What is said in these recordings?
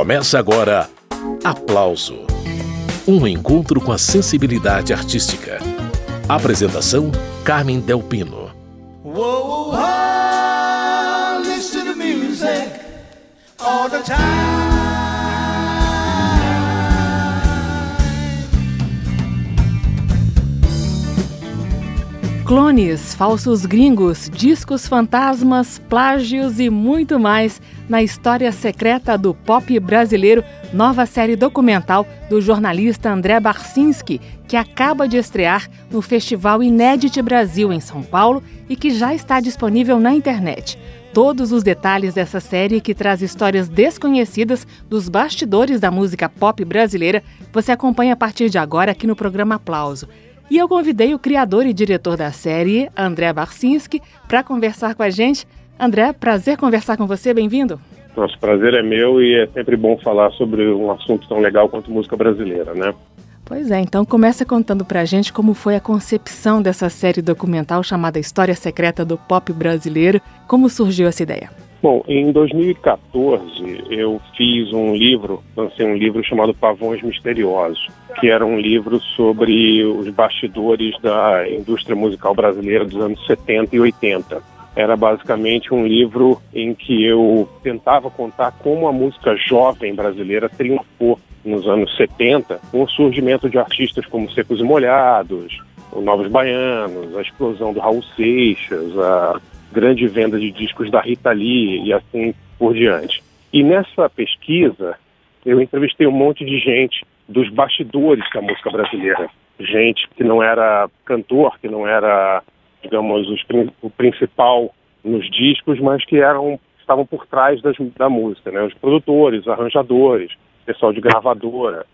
Começa agora Aplauso Um encontro com a sensibilidade artística. Apresentação: Carmen Delpino. Whoa, whoa, all the time. Clones, falsos gringos, discos fantasmas, plágios e muito mais na história secreta do pop brasileiro, nova série documental do jornalista André Barcinski, que acaba de estrear no Festival Inédit Brasil em São Paulo e que já está disponível na internet. Todos os detalhes dessa série, que traz histórias desconhecidas dos bastidores da música pop brasileira, você acompanha a partir de agora aqui no programa Aplauso. E eu convidei o criador e diretor da série, André Barcinski, para conversar com a gente. André, prazer conversar com você, bem-vindo. Nosso prazer é meu e é sempre bom falar sobre um assunto tão legal quanto música brasileira, né? Pois é, então começa contando pra gente como foi a concepção dessa série documental chamada História Secreta do Pop Brasileiro, como surgiu essa ideia? Bom, em 2014 eu fiz um livro, lancei um livro chamado Pavões Misteriosos, que era um livro sobre os bastidores da indústria musical brasileira dos anos 70 e 80. Era basicamente um livro em que eu tentava contar como a música jovem brasileira triunfou nos anos 70, com o surgimento de artistas como Secos e Molhados, o Novos Baianos, a explosão do Raul Seixas, a grande venda de discos da Rita Lee e assim por diante. E nessa pesquisa, eu entrevistei um monte de gente dos bastidores da música brasileira. Gente que não era cantor, que não era, digamos, os, o principal nos discos, mas que eram estavam por trás das, da música, né? Os produtores, arranjadores, pessoal de gravadora,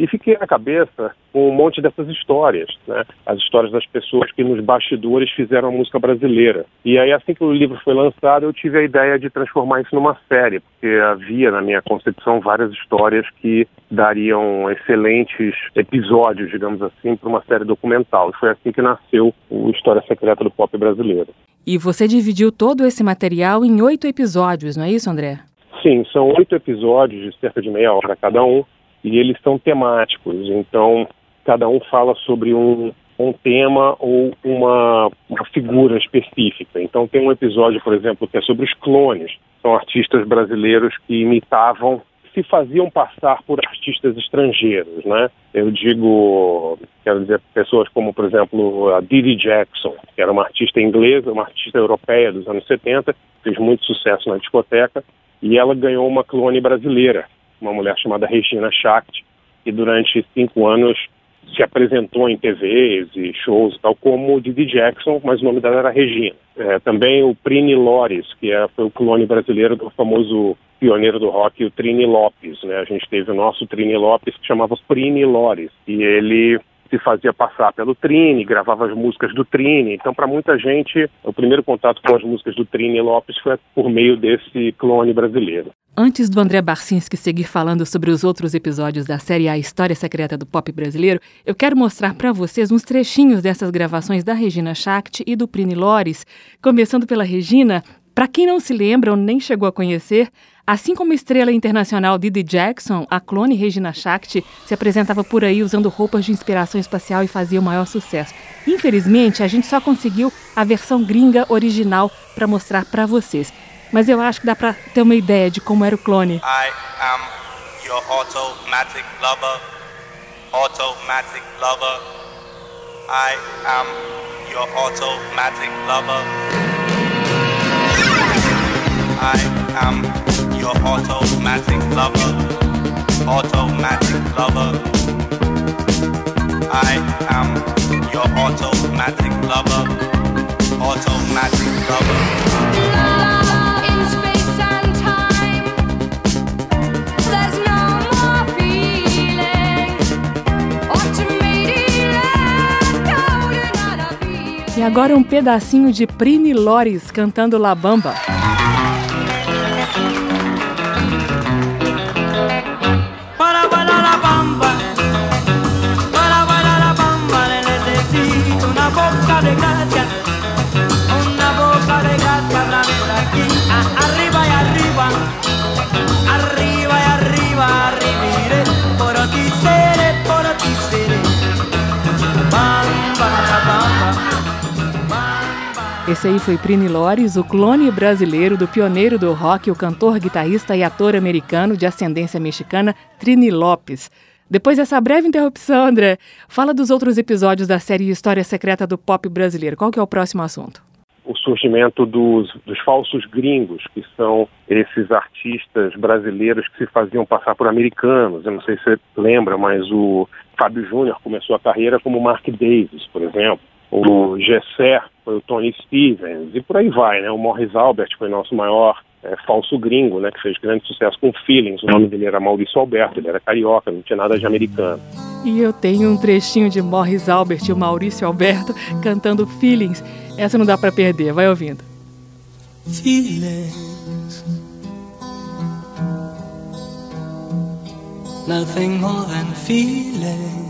e fiquei na cabeça com um monte dessas histórias, né? As histórias das pessoas que nos bastidores fizeram a música brasileira. E aí, assim que o livro foi lançado, eu tive a ideia de transformar isso numa série, porque havia, na minha concepção, várias histórias que dariam excelentes episódios, digamos assim, para uma série documental. E foi assim que nasceu o História Secreta do Pop Brasileiro. E você dividiu todo esse material em oito episódios, não é isso, André? Sim, são oito episódios de cerca de meia hora cada um e eles são temáticos, então cada um fala sobre um, um tema ou uma, uma figura específica. Então tem um episódio, por exemplo, que é sobre os clones. São artistas brasileiros que imitavam se faziam passar por artistas estrangeiros, né? Eu digo, quero dizer, pessoas como, por exemplo, a Didi Jackson, que era uma artista inglesa, uma artista europeia dos anos 70, fez muito sucesso na discoteca, e ela ganhou uma clone brasileira, uma mulher chamada Regina Schacht, que durante cinco anos se apresentou em TVs e shows tal, como Didi Jackson, mas o nome dela era Regina. É, também o Prini Lores, que é, foi o clone brasileiro do famoso pioneiro do rock, o Trini Lopes. Né? A gente teve o nosso Trini Lopes, que chamava Prini Lores, e ele se fazia passar pelo Trini, gravava as músicas do Trini. Então, para muita gente, o primeiro contato com as músicas do Trini Lopes foi por meio desse clone brasileiro. Antes do André Barcinski seguir falando sobre os outros episódios da série A História Secreta do Pop Brasileiro, eu quero mostrar para vocês uns trechinhos dessas gravações da Regina Schacht e do Prini Lores. Começando pela Regina, para quem não se lembra ou nem chegou a conhecer, Assim como a estrela internacional Didi Jackson, a clone Regina Shakti se apresentava por aí usando roupas de inspiração espacial e fazia o maior sucesso. Infelizmente, a gente só conseguiu a versão gringa original para mostrar para vocês. Mas eu acho que dá para ter uma ideia de como era o clone. I am your automatic lover. Automatic lover. I am your automatic lover. Automatic lover, automatic lover. I am your automatic lover, automatic lover. In space and time, there's no more feeling. E agora um pedacinho de Prini Lores cantando La Bamba. Esse aí foi Prini Lores, o clone brasileiro do pioneiro do rock, o cantor, guitarrista e ator americano de ascendência mexicana, Trini Lopes. Depois dessa breve interrupção, André, fala dos outros episódios da série História Secreta do Pop Brasileiro. Qual que é o próximo assunto? O surgimento dos, dos falsos gringos, que são esses artistas brasileiros que se faziam passar por americanos. Eu não sei se você lembra, mas o Fábio Júnior começou a carreira como Mark Davis, por exemplo. O Gessé foi o Tony Stevens, e por aí vai, né? O Morris Albert foi nosso maior é, falso gringo, né, que fez grande sucesso com Feelings. O nome dele era Maurício Alberto, ele era carioca, não tinha nada de americano. E eu tenho um trechinho de Morris Albert e o Maurício Alberto cantando Feelings. Essa não dá para perder, vai ouvindo. Feelings Nothing more than feeling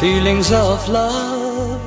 feelings of love.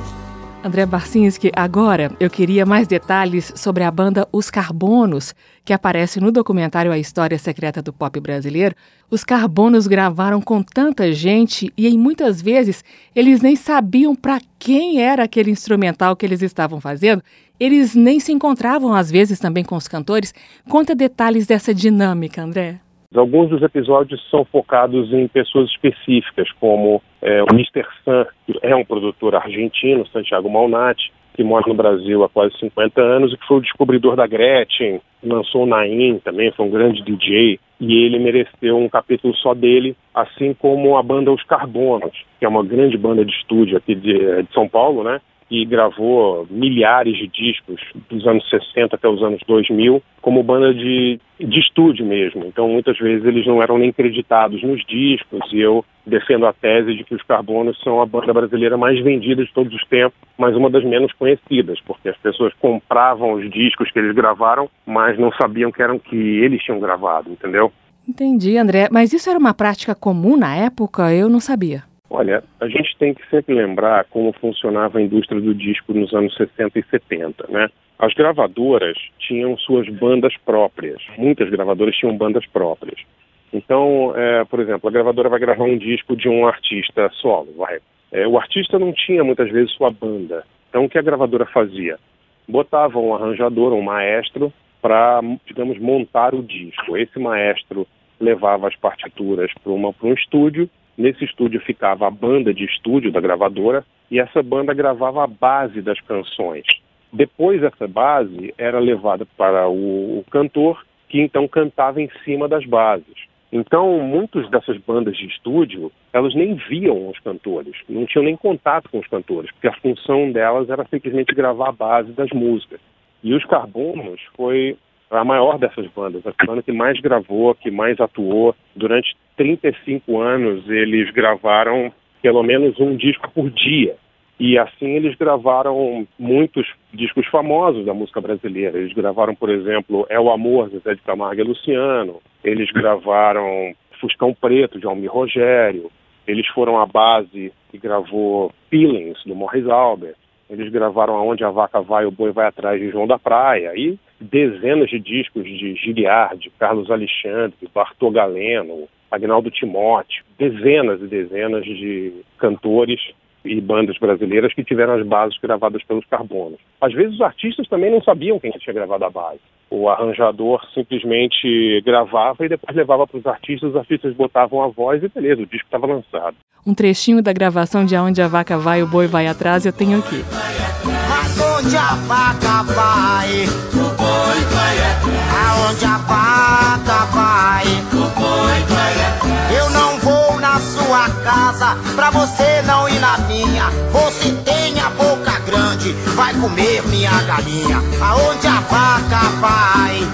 André Barcinski, agora eu queria mais detalhes sobre a banda Os Carbonos, que aparece no documentário A História Secreta do Pop Brasileiro. Os Carbonos gravaram com tanta gente e em muitas vezes eles nem sabiam para quem era aquele instrumental que eles estavam fazendo. Eles nem se encontravam às vezes também com os cantores. Conta detalhes dessa dinâmica, André. Alguns dos episódios são focados em pessoas específicas, como é, o Mr. Sun, que é um produtor argentino, Santiago Malnati, que mora no Brasil há quase 50 anos e que foi o descobridor da Gretchen, lançou o Naim também, foi um grande DJ, e ele mereceu um capítulo só dele, assim como a banda Os Carbonos, que é uma grande banda de estúdio aqui de, de São Paulo, né? E gravou milhares de discos dos anos 60 até os anos 2000 como banda de, de estúdio mesmo. Então, muitas vezes eles não eram nem creditados nos discos e eu defendo a tese de que os Carbonos são a banda brasileira mais vendida de todos os tempos, mas uma das menos conhecidas, porque as pessoas compravam os discos que eles gravaram, mas não sabiam que eram que eles tinham gravado, entendeu? Entendi, André. Mas isso era uma prática comum na época? Eu não sabia. Olha, a gente tem que sempre lembrar como funcionava a indústria do disco nos anos 60 e 70, né? As gravadoras tinham suas bandas próprias. Muitas gravadoras tinham bandas próprias. Então, é, por exemplo, a gravadora vai gravar um disco de um artista solo, vai. É, o artista não tinha muitas vezes sua banda. Então, o que a gravadora fazia? Botava um arranjador, um maestro, para, digamos, montar o disco. Esse maestro levava as partituras para um estúdio Nesse estúdio ficava a banda de estúdio da gravadora e essa banda gravava a base das canções. Depois essa base era levada para o, o cantor, que então cantava em cima das bases. Então, muitas dessas bandas de estúdio, elas nem viam os cantores, não tinham nem contato com os cantores, porque a função delas era simplesmente gravar a base das músicas. E os Carbonos foi a maior dessas bandas, a banda que mais gravou, que mais atuou. Durante 35 anos, eles gravaram pelo menos um disco por dia. E assim eles gravaram muitos discos famosos da música brasileira. Eles gravaram, por exemplo, É o Amor, Zé de Camargo e Luciano. Eles gravaram Fuscão Preto, de Almir Rogério. Eles foram a base que gravou Feelings, do Morris Albert. Eles gravaram Aonde a Vaca Vai, o Boi Vai Atrás de João da Praia. E dezenas de discos de Giliard, Carlos Alexandre, Bartô Galeno, Agnaldo Timóteo, dezenas e dezenas de cantores e bandas brasileiras que tiveram as bases gravadas pelos Carbonos. Às vezes os artistas também não sabiam quem tinha gravado a base. O arranjador simplesmente gravava e depois levava para os artistas, os artistas botavam a voz e beleza, o disco estava lançado. Um trechinho da gravação de Aonde a Vaca Vai, o Boi Vai Atrás eu tenho aqui. Mas onde a vaca vai, o boi vai. Aonde a vaca vai, o boi vai. Eu não vou na sua casa, pra você não ir na minha. Você tem a boca grande, vai comer minha galinha. Aonde a vaca vai,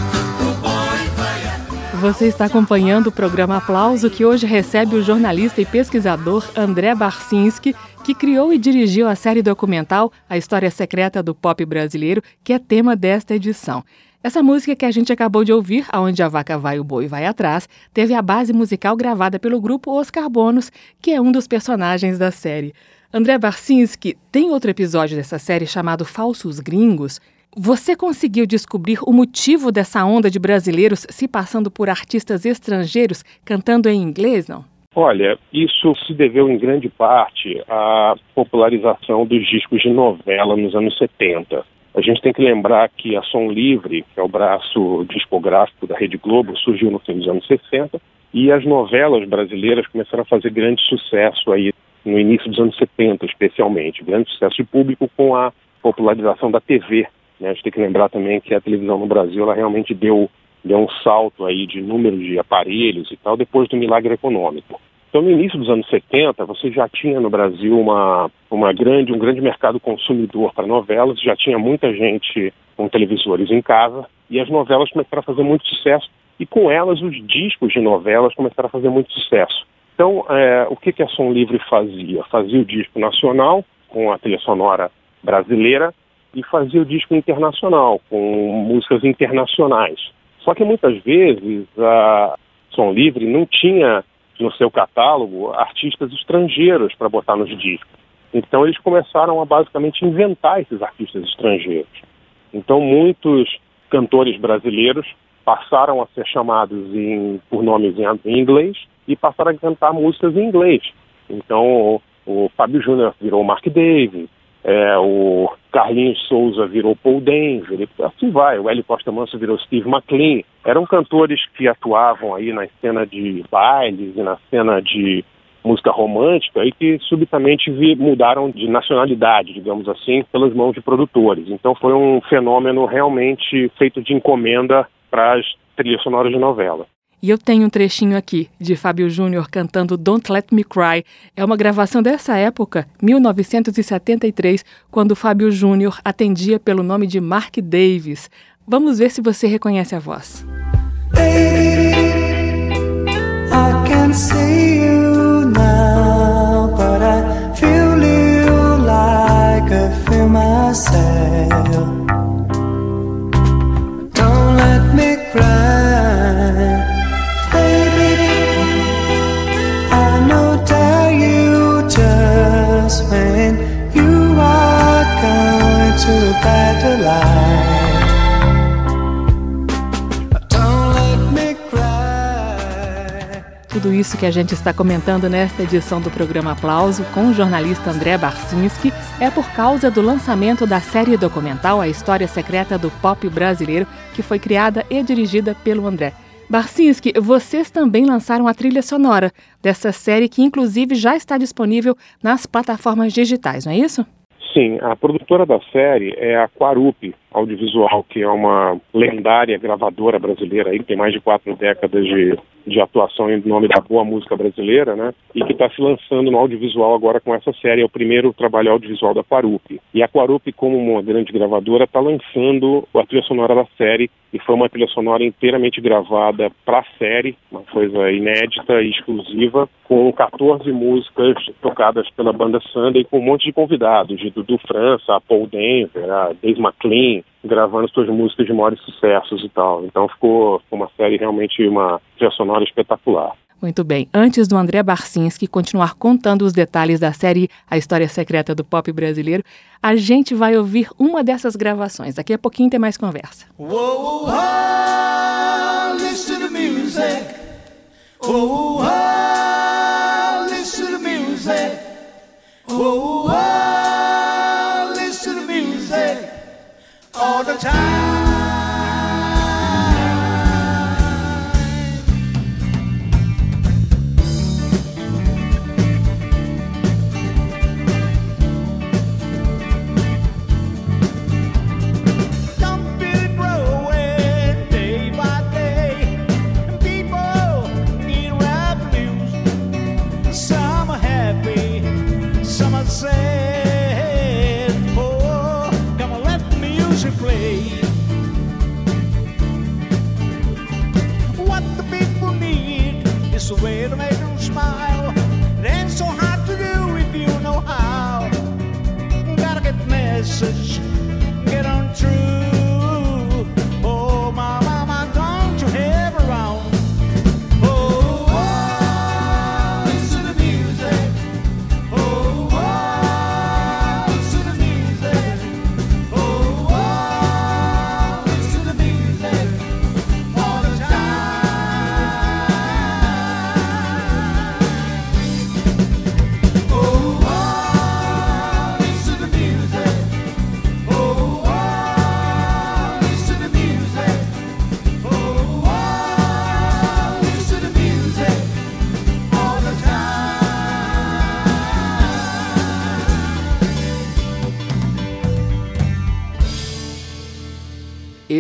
Você está acompanhando o programa Aplauso, que hoje recebe o jornalista e pesquisador André Barcinski, que criou e dirigiu a série documental A História Secreta do Pop Brasileiro, que é tema desta edição. Essa música que a gente acabou de ouvir, Aonde a Vaca Vai, o Boi Vai Atrás, teve a base musical gravada pelo grupo Oscar Bonos, que é um dos personagens da série. André Barcinski tem outro episódio dessa série chamado Falsos Gringos. Você conseguiu descobrir o motivo dessa onda de brasileiros se passando por artistas estrangeiros cantando em inglês, não? Olha, isso se deveu em grande parte à popularização dos discos de novela nos anos 70. A gente tem que lembrar que a Som Livre, que é o braço discográfico da Rede Globo, surgiu no fim dos anos 60 e as novelas brasileiras começaram a fazer grande sucesso aí no início dos anos 70, especialmente. Grande sucesso de público com a popularização da TV. Né? A gente tem que lembrar também que a televisão no Brasil ela realmente deu, deu um salto aí de número de aparelhos e tal depois do milagre econômico. Então, no início dos anos 70, você já tinha no Brasil uma, uma grande, um grande mercado consumidor para novelas, já tinha muita gente com televisores em casa, e as novelas começaram a fazer muito sucesso, e com elas os discos de novelas começaram a fazer muito sucesso. Então, é, o que, que a Som Livre fazia? Fazia o disco nacional, com a trilha sonora brasileira, e fazia o disco internacional, com músicas internacionais. Só que muitas vezes a Som Livre não tinha no seu catálogo artistas estrangeiros para botar nos discos. Então eles começaram a basicamente inventar esses artistas estrangeiros. Então muitos cantores brasileiros passaram a ser chamados em, por nomes em inglês e passaram a cantar músicas em inglês. Então o Fábio Júnior virou Mark Davis, é, o Carlinhos Souza virou Paul Denver, assim vai, o Hélio Costa Manso virou Steve McLean. Eram cantores que atuavam aí na cena de bailes e na cena de música romântica e que subitamente mudaram de nacionalidade, digamos assim, pelas mãos de produtores. Então foi um fenômeno realmente feito de encomenda para as trilhas sonoras de novela. E eu tenho um trechinho aqui de Fábio Júnior cantando Don't Let Me Cry. É uma gravação dessa época, 1973, quando Fábio Júnior atendia pelo nome de Mark Davis. Vamos ver se você reconhece a voz. Baby, a gente está comentando nesta edição do programa Aplauso com o jornalista André Barcinski é por causa do lançamento da série documental A História Secreta do Pop Brasileiro, que foi criada e dirigida pelo André. Barcinski, vocês também lançaram a trilha sonora dessa série que inclusive já está disponível nas plataformas digitais, não é isso? Sim, a produtora da série é a Quarup Audiovisual, que é uma lendária gravadora brasileira aí, tem mais de quatro décadas de de atuação em nome da boa música brasileira, né? E que está se lançando no audiovisual agora com essa série. É o primeiro trabalho audiovisual da Quarup. E a Quarup, como uma grande gravadora, está lançando a trilha sonora da série. E foi uma trilha sonora inteiramente gravada para a série, uma coisa inédita e exclusiva, com 14 músicas tocadas pela banda Sunday, com um monte de convidados, de Dudu França, a Paul Denver, a Dave McLean, gravando suas músicas de maiores sucessos e tal. Então ficou uma série realmente uma trilha sonora espetacular. Muito bem. Antes do André Barcinski continuar contando os detalhes da série A História Secreta do Pop Brasileiro, a gente vai ouvir uma dessas gravações. Daqui a pouquinho tem mais conversa. Whoa, whoa, listen to music. Whoa, whoa, listen to music. Whoa, whoa, time.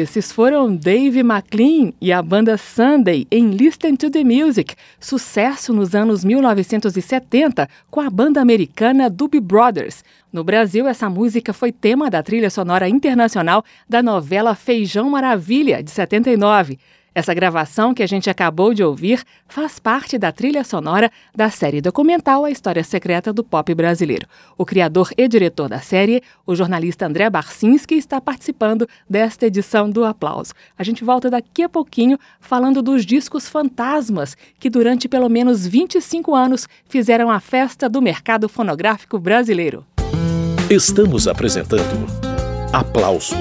Esses foram Dave McLean e a banda Sunday em Listen to the Music, sucesso nos anos 1970 com a banda americana Doobie Brothers. No Brasil, essa música foi tema da trilha sonora internacional da novela Feijão Maravilha, de 79. Essa gravação que a gente acabou de ouvir faz parte da trilha sonora da série documental A História Secreta do Pop Brasileiro. O criador e diretor da série, o jornalista André Barcinski, está participando desta edição do Aplauso. A gente volta daqui a pouquinho falando dos discos fantasmas que durante pelo menos 25 anos fizeram a festa do mercado fonográfico brasileiro. Estamos apresentando Aplauso